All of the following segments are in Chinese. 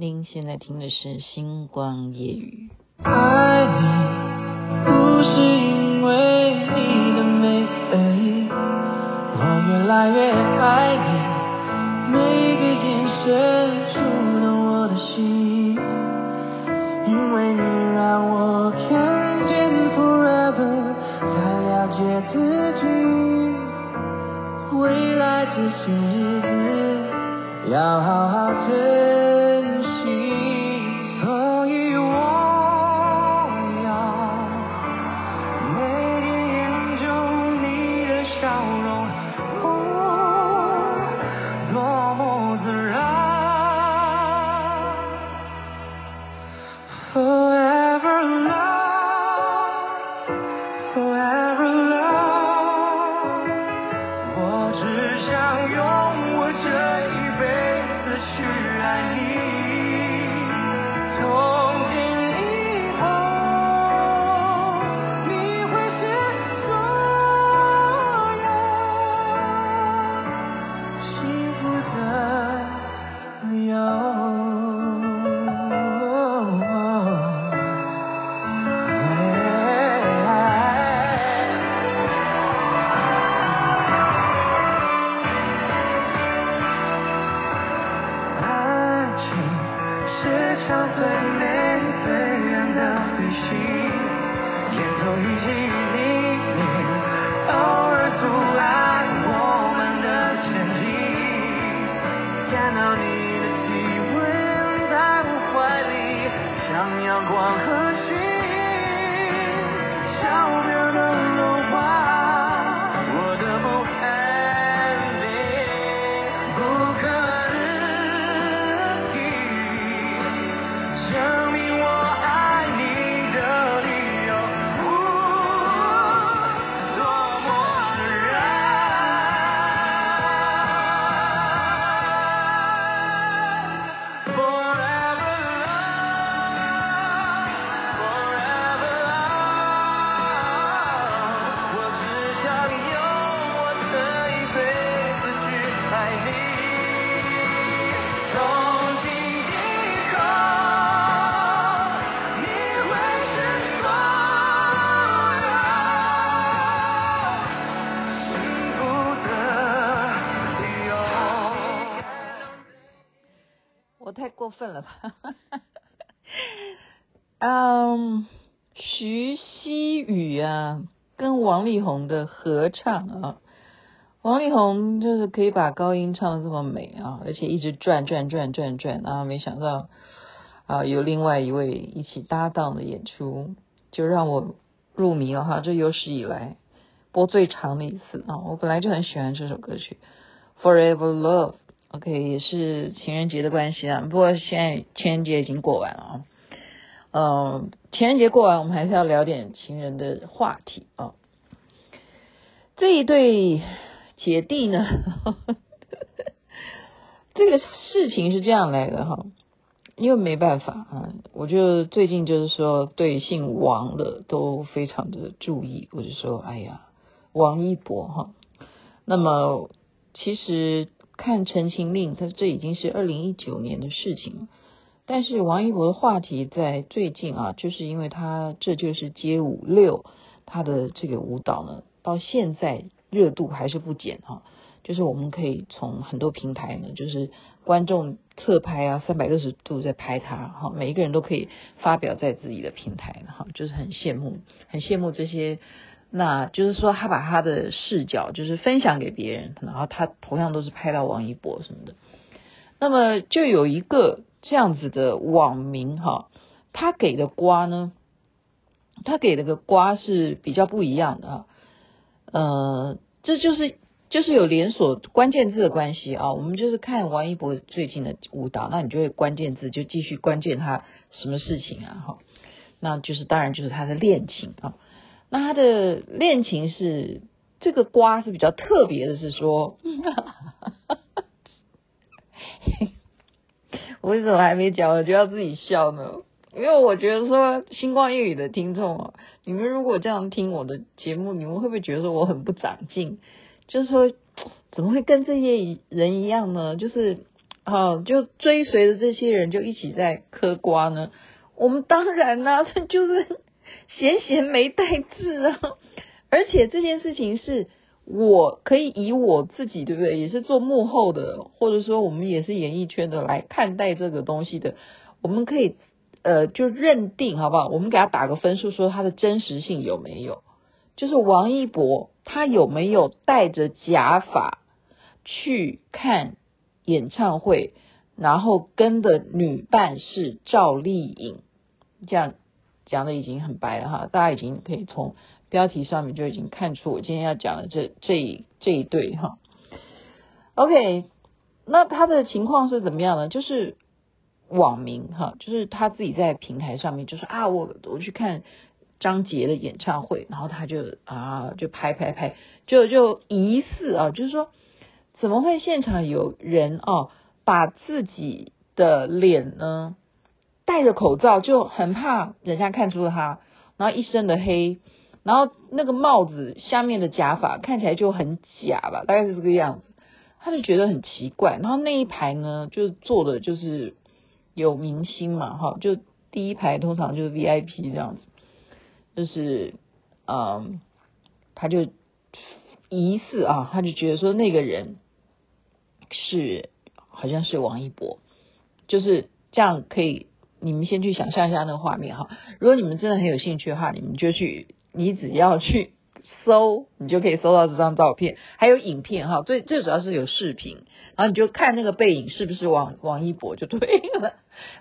您现在听的是《星光夜语》。爱你不是因为你的美而已，我越来越爱你，每个眼神触动我的心，因为你让我看见 forever，才了解自己，未来这些日子要好好珍惜过分了吧？嗯，徐熙宇啊，跟王力宏的合唱啊，王力宏就是可以把高音唱的这么美啊，而且一直转转转转转啊，没想到啊，有另外一位一起搭档的演出，就让我入迷了哈，这有史以来播最长的一次啊，我本来就很喜欢这首歌曲《Forever Love》。OK，也是情人节的关系啊。不过现在情人节已经过完了啊。嗯，情人节过完，我们还是要聊点情人的话题啊。这一对姐弟呢，呵呵这个事情是这样来的哈，因为没办法啊。我就最近就是说，对姓王的都非常的注意。我就说，哎呀，王一博哈。那么其实。看《陈情令》，他这已经是二零一九年的事情了。但是王一博的话题在最近啊，就是因为他这就是街舞六，他的这个舞蹈呢，到现在热度还是不减哈。就是我们可以从很多平台呢，就是观众侧拍啊，三百六十度在拍他哈，每一个人都可以发表在自己的平台哈，就是很羡慕，很羡慕这些。那就是说，他把他的视角就是分享给别人，然后他同样都是拍到王一博什么的。那么就有一个这样子的网民哈，他给的瓜呢，他给的个瓜是比较不一样的啊。呃，这就是就是有连锁关键字的关系啊。我们就是看王一博最近的舞蹈，那你就会关键字就继续关键他什么事情啊？哈，那就是当然就是他的恋情啊。那他的恋情是这个瓜是比较特别的，是说，我为什么还没讲，我就要自己笑呢？因为我觉得说星光夜语的听众啊，你们如果这样听我的节目，你们会不会觉得说我很不长进？就是说，怎么会跟这些人一样呢？就是啊，就追随着这些人就一起在嗑瓜呢？我们当然啦、啊，就是闲闲没带字啊。而且这件事情是我可以以我自己，对不对？也是做幕后的，或者说我们也是演艺圈的来看待这个东西的。我们可以呃，就认定好不好？我们给他打个分数，说他的真实性有没有？就是王一博他有没有戴着假发去看演唱会，然后跟的女伴是赵丽颖，这样讲的已经很白了哈，大家已经可以从标题上面就已经看出我今天要讲的这这一这一对哈。OK，那他的情况是怎么样呢？就是网民哈，就是他自己在平台上面就说啊，我我去看张杰的演唱会，然后他就啊就拍拍拍，就就疑似啊，就是说怎么会现场有人啊把自己的脸呢戴着口罩，就很怕人家看出他，然后一身的黑。然后那个帽子下面的假发看起来就很假吧，大概是这个样子，他就觉得很奇怪。然后那一排呢，就坐的就是有明星嘛，哈，就第一排通常就是 VIP 这样子，就是嗯，他就疑似啊，他就觉得说那个人是好像是王一博，就是这样可以，你们先去想象一下那个画面哈。如果你们真的很有兴趣的话，你们就去。你只要去搜，你就可以搜到这张照片，还有影片哈。最最主要是有视频，然后你就看那个背影是不是王王一博就对了。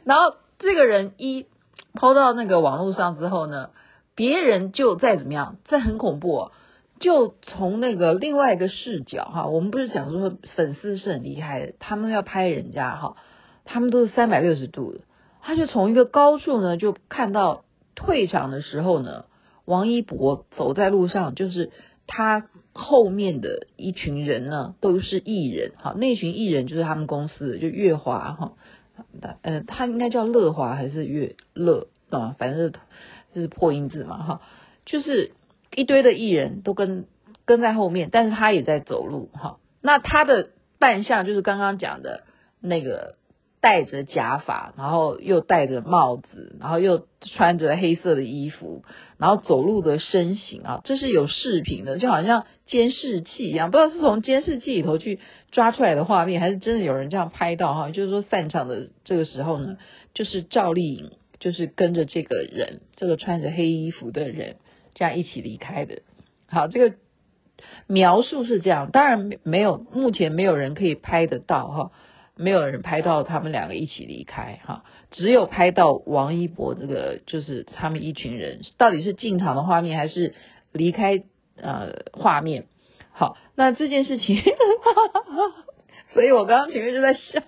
然后这个人一抛到那个网络上之后呢，别人就再怎么样，这很恐怖哦，就从那个另外一个视角哈。我们不是讲说粉丝是很厉害的，他们要拍人家哈，他们都是三百六十度的，他就从一个高处呢就看到退场的时候呢。王一博走在路上，就是他后面的一群人呢，都是艺人。哈，那群艺人就是他们公司的，就乐华哈，呃，他应该叫乐华还是乐乐啊？反正就是破音字嘛哈，就是一堆的艺人都跟跟在后面，但是他也在走路哈。那他的扮相就是刚刚讲的那个。戴着假发，然后又戴着帽子，然后又穿着黑色的衣服，然后走路的身形啊，这是有视频的，就好像监视器一样，不知道是从监视器里头去抓出来的画面，还是真的有人这样拍到哈。就是说散场的这个时候呢，就是赵丽颖，就是跟着这个人，这个穿着黑衣服的人这样一起离开的。好，这个描述是这样，当然没有，目前没有人可以拍得到哈。没有人拍到他们两个一起离开哈，只有拍到王一博这个，就是他们一群人到底是进场的画面还是离开呃画面？好，那这件事情，所以我刚刚前面就在笑，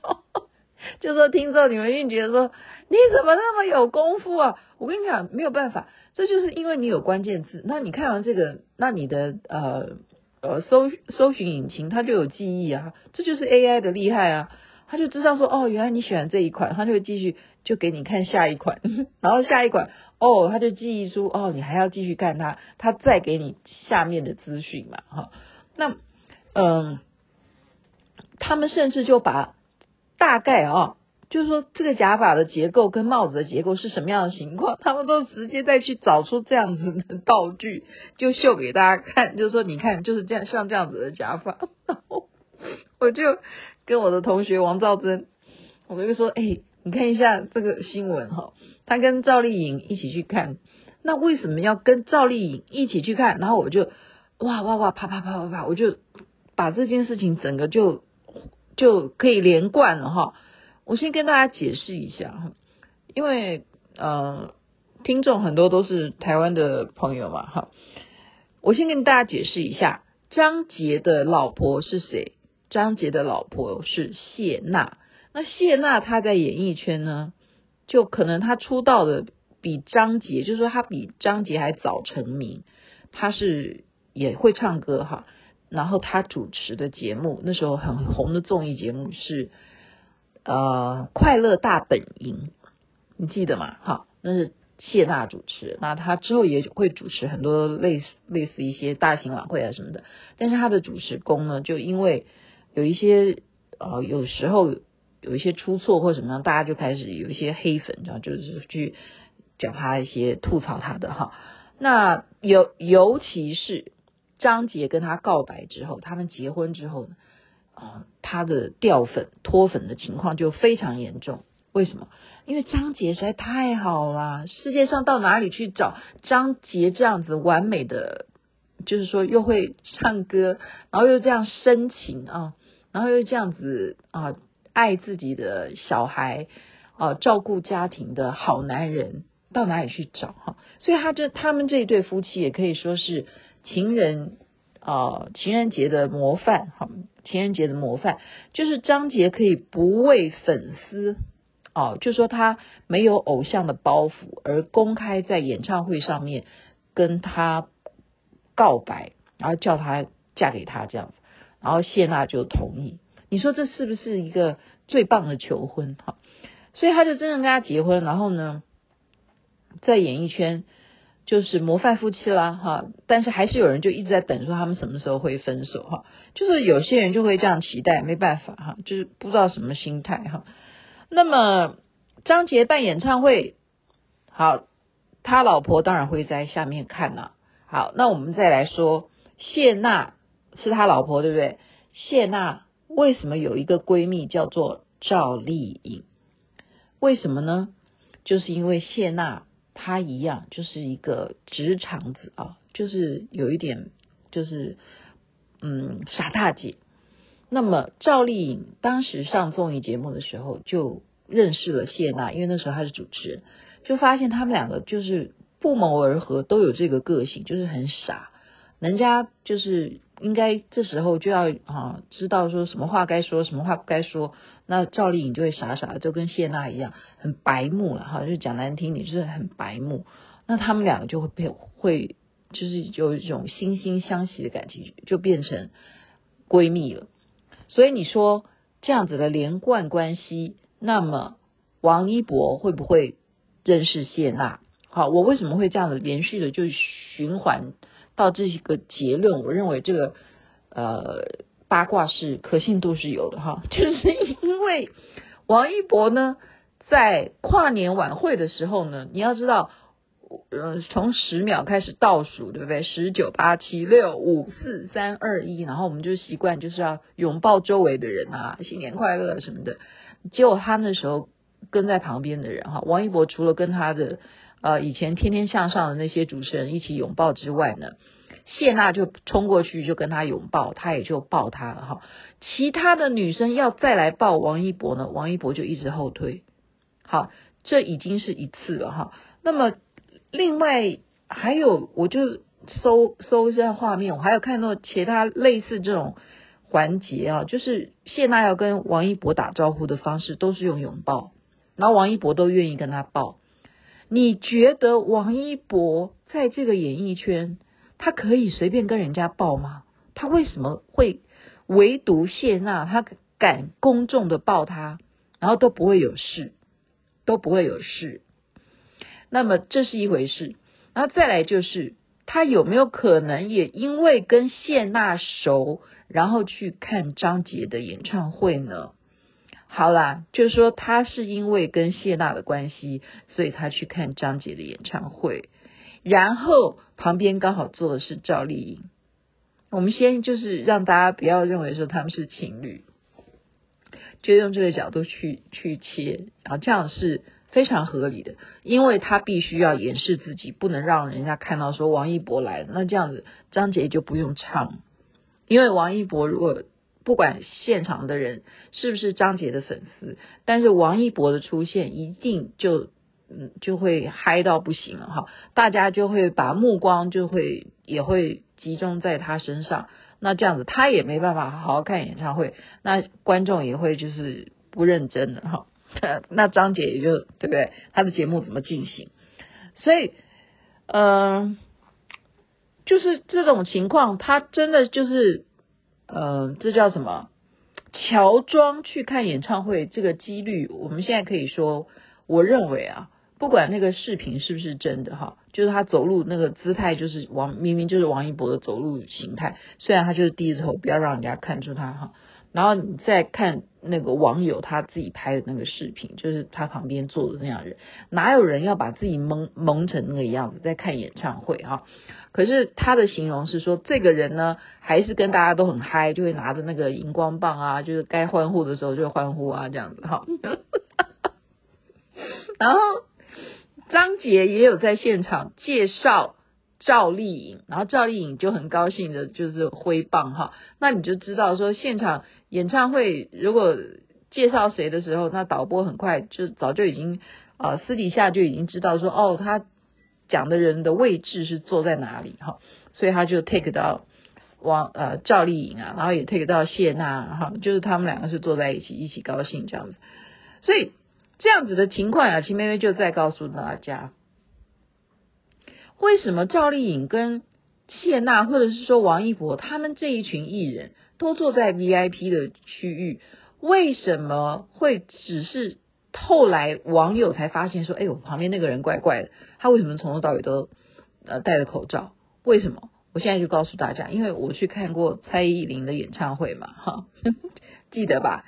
就说听众你们一定觉得说你怎么那么有功夫啊？我跟你讲没有办法，这就是因为你有关键字。那你看完这个，那你的呃呃搜搜寻引擎它就有记忆啊，这就是 AI 的厉害啊。他就知道说哦，原来你喜欢这一款，他就会继续就给你看下一款，然后下一款哦，他就记忆出哦，你还要继续看它，他再给你下面的资讯嘛，哈。那嗯，他们甚至就把大概啊、哦，就是说这个假发的结构跟帽子的结构是什么样的情况，他们都直接再去找出这样子的道具，就秀给大家看，就是说你看就是这样像这样子的假发，然后我就。跟我的同学王兆珍，我们就说，哎、你看一下这个新闻哈，他跟赵丽颖一起去看，那为什么要跟赵丽颖一起去看？然后我就哇哇哇，啪啪啪啪啪，我就把这件事情整个就就可以连贯了哈。我先跟大家解释一下哈，因为呃，听众很多都是台湾的朋友嘛哈，我先跟大家解释一下，张杰的老婆是谁？张杰的老婆是谢娜，那谢娜她在演艺圈呢，就可能她出道的比张杰，就是说她比张杰还早成名。她是也会唱歌哈，然后她主持的节目那时候很红的综艺节目是呃《快乐大本营》，你记得吗？哈，那是谢娜主持，那她之后也会主持很多类似类似一些大型晚会啊什么的，但是她的主持功呢，就因为有一些呃，有时候有一些出错或什么样，大家就开始有一些黑粉，然后就是去讲他一些吐槽他的哈。那尤尤其是张杰跟他告白之后，他们结婚之后呢，啊，他的掉粉脱粉的情况就非常严重。为什么？因为张杰实在太好了，世界上到哪里去找张杰这样子完美的？就是说又会唱歌，然后又这样深情啊，然后又这样子啊，爱自己的小孩啊，照顾家庭的好男人，到哪里去找哈？所以他这他们这一对夫妻也可以说是情人啊，情人节的模范哈，情人节的模范，就是张杰可以不为粉丝哦，就说他没有偶像的包袱，而公开在演唱会上面跟他。告白，然后叫他嫁给他这样子，然后谢娜就同意。你说这是不是一个最棒的求婚？哈，所以他就真正跟他结婚，然后呢，在演艺圈就是模范夫妻啦，哈。但是还是有人就一直在等，说他们什么时候会分手？哈，就是有些人就会这样期待，没办法哈，就是不知道什么心态哈。那么张杰办演唱会，好，他老婆当然会在下面看呐。好，那我们再来说，谢娜是他老婆，对不对？谢娜为什么有一个闺蜜叫做赵丽颖？为什么呢？就是因为谢娜她一样，就是一个直肠子啊，就是有一点，就是嗯傻大姐。那么赵丽颖当时上综艺节目的时候就认识了谢娜，因为那时候她是主持人，就发现他们两个就是。不谋而合，都有这个个性，就是很傻。人家就是应该这时候就要啊，知道说什么话该说，什么话不该说。那赵丽颖就会傻傻的，就跟谢娜一样，很白目了哈，就讲难听点，就是很白目。那他们两个就会变，会就是有一种惺惺相惜的感情，就变成闺蜜了。所以你说这样子的连贯关系，那么王一博会不会认识谢娜？好，我为什么会这样子连续的就循环到这个结论？我认为这个呃八卦是可信度是有的哈，就是因为王一博呢在跨年晚会的时候呢，你要知道，呃，从十秒开始倒数，对不对？十九八七六五四三二一，然后我们就习惯就是要拥抱周围的人啊，新年快乐什么的。结果他那时候跟在旁边的人哈，王一博除了跟他的。呃，以前天天向上的那些主持人一起拥抱之外呢，谢娜就冲过去就跟他拥抱，他也就抱他了哈。其他的女生要再来抱王一博呢，王一博就一直后退。好，这已经是一次了哈。那么另外还有，我就搜搜一下画面，我还有看到其他类似这种环节啊，就是谢娜要跟王一博打招呼的方式都是用拥抱，然后王一博都愿意跟他抱。你觉得王一博在这个演艺圈，他可以随便跟人家抱吗？他为什么会唯独谢娜，他敢公众的抱他，然后都不会有事，都不会有事。那么这是一回事，然后再来就是他有没有可能也因为跟谢娜熟，然后去看张杰的演唱会呢？好啦，就是说他是因为跟谢娜的关系，所以他去看张杰的演唱会，然后旁边刚好坐的是赵丽颖。我们先就是让大家不要认为说他们是情侣，就用这个角度去去切，然后这样是非常合理的，因为他必须要掩饰自己，不能让人家看到说王一博来了，那这样子张杰就不用唱，因为王一博如果。不管现场的人是不是张杰的粉丝，但是王一博的出现一定就嗯就会嗨到不行了哈，大家就会把目光就会也会集中在他身上，那这样子他也没办法好好看演唱会，那观众也会就是不认真的哈，那张杰也就对不对？他的节目怎么进行？所以嗯、呃，就是这种情况，他真的就是。呃，这叫什么？乔装去看演唱会，这个几率，我们现在可以说，我认为啊，不管那个视频是不是真的哈，就是他走路那个姿态，就是王明明就是王一博的走路形态，虽然他就是低着头，不要让人家看出他哈，然后你再看那个网友他自己拍的那个视频，就是他旁边坐的那样人，哪有人要把自己蒙蒙成那个样子在看演唱会啊？可是他的形容是说，这个人呢，还是跟大家都很嗨，就会拿着那个荧光棒啊，就是该欢呼的时候就欢呼啊，这样子哈。然后张杰也有在现场介绍赵丽颖，然后赵丽颖就很高兴的，就是挥棒哈。那你就知道说，现场演唱会如果介绍谁的时候，那导播很快就早就已经啊、私底下就已经知道说，哦他。讲的人的位置是坐在哪里哈，所以他就 take 到王呃赵丽颖啊，然后也 take 到谢娜哈，就是他们两个是坐在一起一起高兴这样子，所以这样子的情况啊，秦妹妹就再告诉大家，为什么赵丽颖跟谢娜或者是说王一博他们这一群艺人都坐在 VIP 的区域，为什么会只是？后来网友才发现说：“哎呦，旁边那个人怪怪的，他为什么从头到尾都呃戴着口罩？为什么？我现在就告诉大家，因为我去看过蔡依林的演唱会嘛，哈，记得吧？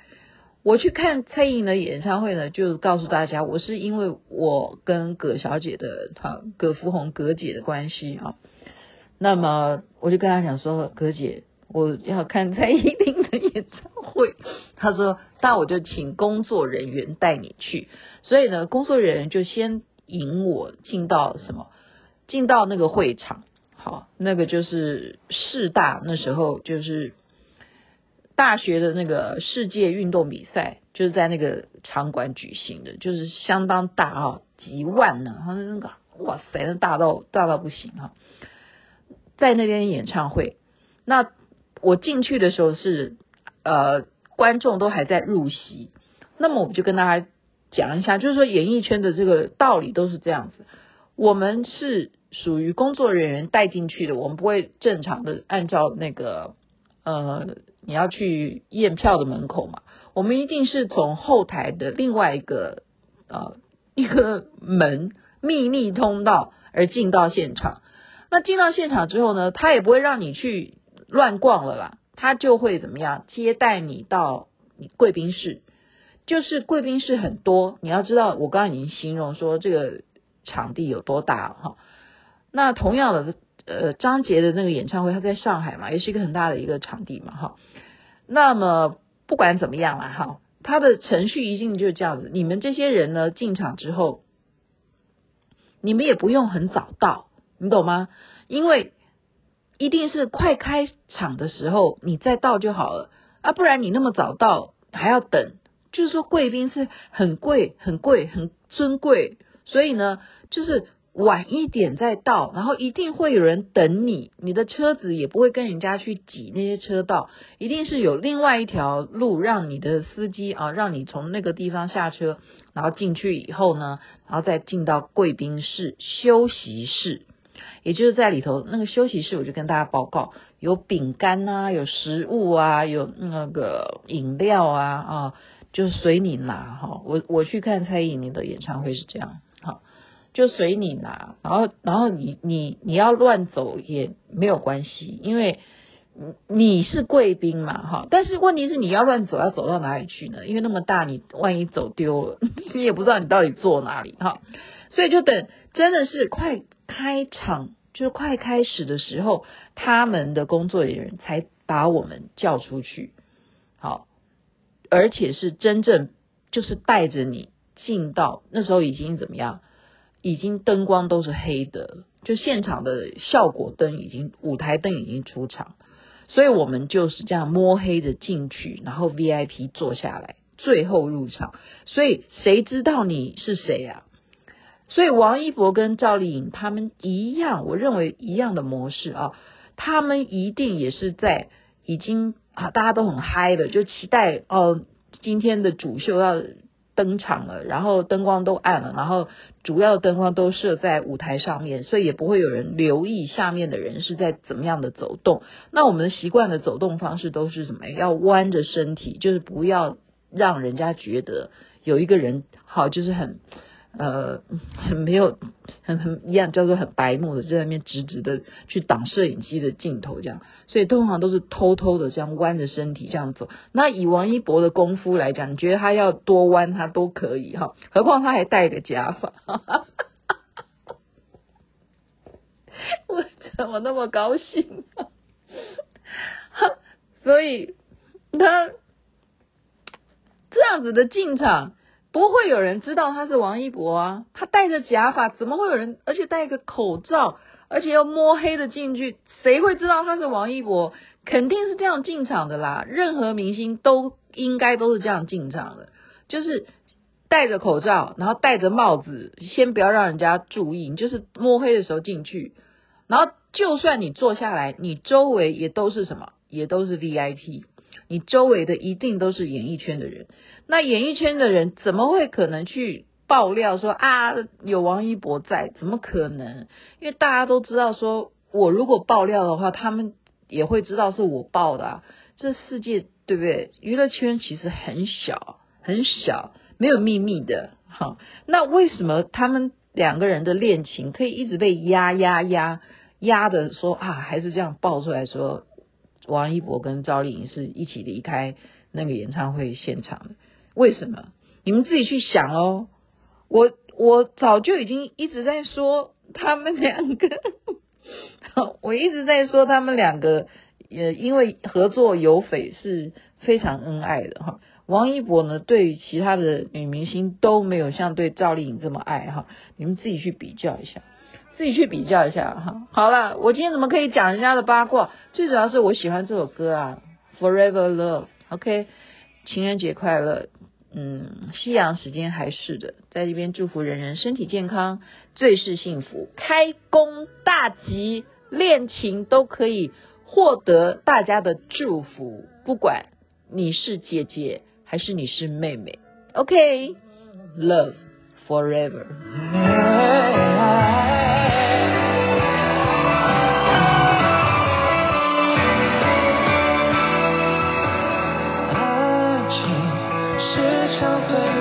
我去看蔡依林的演唱会呢，就告诉大家，我是因为我跟葛小姐的哈葛福红葛姐的关系啊，那么我就跟她讲说，葛姐。”我要看蔡依林的演唱会，他说，那我就请工作人员带你去。所以呢，工作人员就先引我进到什么，进到那个会场。好，那个就是师大那时候就是大学的那个世界运动比赛，就是在那个场馆举行的，就是相当大啊，几万呢，好像那个哇塞，那大到大到不行哈，在那边演唱会，那。我进去的时候是，呃，观众都还在入席，那么我们就跟大家讲一下，就是说演艺圈的这个道理都是这样子，我们是属于工作人员带进去的，我们不会正常的按照那个，呃，你要去验票的门口嘛，我们一定是从后台的另外一个，呃，一个门秘密通道而进到现场，那进到现场之后呢，他也不会让你去。乱逛了啦，他就会怎么样接待你到你贵宾室，就是贵宾室很多。你要知道，我刚刚已经形容说这个场地有多大哈。那同样的，呃，张杰的那个演唱会，他在上海嘛，也是一个很大的一个场地嘛哈。那么不管怎么样啦哈，他的程序一定就是这样子。你们这些人呢，进场之后，你们也不用很早到，你懂吗？因为。一定是快开场的时候你再到就好了啊，不然你那么早到还要等。就是说贵宾是很贵、很贵、很尊贵，所以呢，就是晚一点再到，然后一定会有人等你，你的车子也不会跟人家去挤那些车道，一定是有另外一条路让你的司机啊，让你从那个地方下车，然后进去以后呢，然后再进到贵宾室休息室。也就是在里头那个休息室，我就跟大家报告，有饼干啊，有食物啊，有那个饮料啊啊，就随你拿哈。我我去看蔡依林的演唱会是这样，好，就随你拿。然后然后你你你要乱走也没有关系，因为你是贵宾嘛哈。但是问题是你要乱走要走到哪里去呢？因为那么大，你万一走丢了，你也不知道你到底坐哪里哈。所以就等真的是快。开场就是快开始的时候，他们的工作人员才把我们叫出去，好，而且是真正就是带着你进到那时候已经怎么样，已经灯光都是黑的，就现场的效果灯已经舞台灯已经出场，所以我们就是这样摸黑的进去，然后 VIP 坐下来，最后入场，所以谁知道你是谁呀？所以王一博跟赵丽颖他们一样，我认为一样的模式啊，他们一定也是在已经啊，大家都很嗨的，就期待哦，今天的主秀要登场了，然后灯光都暗了，然后主要灯光都设在舞台上面，所以也不会有人留意下面的人是在怎么样的走动。那我们习惯的走动方式都是什么？要弯着身体，就是不要让人家觉得有一个人好，就是很。呃很没有很很一样叫做很白目的，就在那边直直的去挡摄影机的镜头这样，所以通常都是偷偷的这样弯着身体这样走。那以王一博的功夫来讲，你觉得他要多弯他都可以哈，何况他还戴个假发，我怎么那么高兴啊？所以他这样子的进场，不会有人知道他是王一博啊。他戴着假发，怎么会有人？而且戴个口罩，而且要摸黑的进去，谁会知道他是王一博？肯定是这样进场的啦。任何明星都应该都是这样进场的，就是戴着口罩，然后戴着帽子，先不要让人家注意，你就是摸黑的时候进去。然后就算你坐下来，你周围也都是什么？也都是 VIP，你周围的一定都是演艺圈的人。那演艺圈的人怎么会可能去爆料说啊，有王一博在？怎么可能？因为大家都知道说，我如果爆料的话，他们也会知道是我爆的啊。这世界对不对？娱乐圈其实很小，很小，没有秘密的。哈，那为什么他们两个人的恋情可以一直被压压压压的说啊，还是这样爆出来说？王一博跟赵丽颖是一起离开那个演唱会现场的，为什么？你们自己去想哦。我我早就已经一直在说他们两个，我一直在说他们两个，呃，因为合作有绯是非常恩爱的哈。王一博呢，对于其他的女明星都没有像对赵丽颖这么爱哈。你们自己去比较一下。自己去比较一下哈。好了，我今天怎么可以讲人家的八卦？最主要是我喜欢这首歌啊，Forever Love。OK，情人节快乐。嗯，夕阳时间还是的，在这边祝福人人身体健康，最是幸福，开工大吉，恋情都可以获得大家的祝福，不管你是姐姐还是你是妹妹。OK，Love Forever。相随